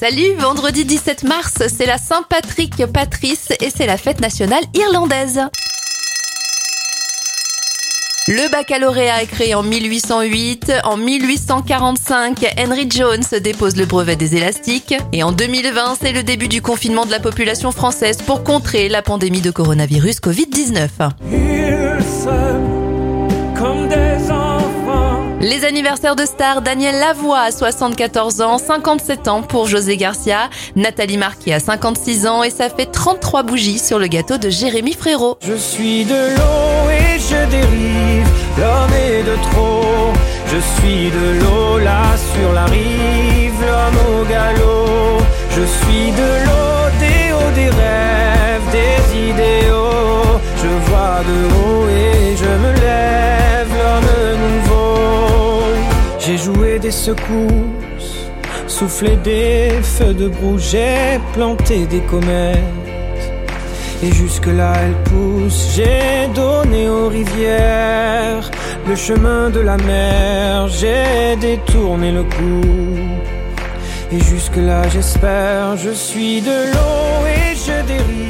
Salut, vendredi 17 mars, c'est la Saint-Patrick Patrice et c'est la fête nationale irlandaise. Le baccalauréat est créé en 1808. En 1845, Henry Jones dépose le brevet des élastiques. Et en 2020, c'est le début du confinement de la population française pour contrer la pandémie de coronavirus Covid-19. Les anniversaires de stars, Daniel Lavoie à 74 ans, 57 ans pour José Garcia, Nathalie Marquis à 56 ans et ça fait 33 bougies sur le gâteau de Jérémy Frérot. Je suis de l'eau et je dérive, l'homme est de trop. Je suis de l'eau là sur la rive, l'homme au galop. Je suis de l'eau, J'ai joué des secousses, soufflé des feux de broue, j'ai planté des comètes. Et jusque-là elle pousse, j'ai donné aux rivières le chemin de la mer, j'ai détourné le cours. Et jusque-là j'espère, je suis de l'eau et je dérive.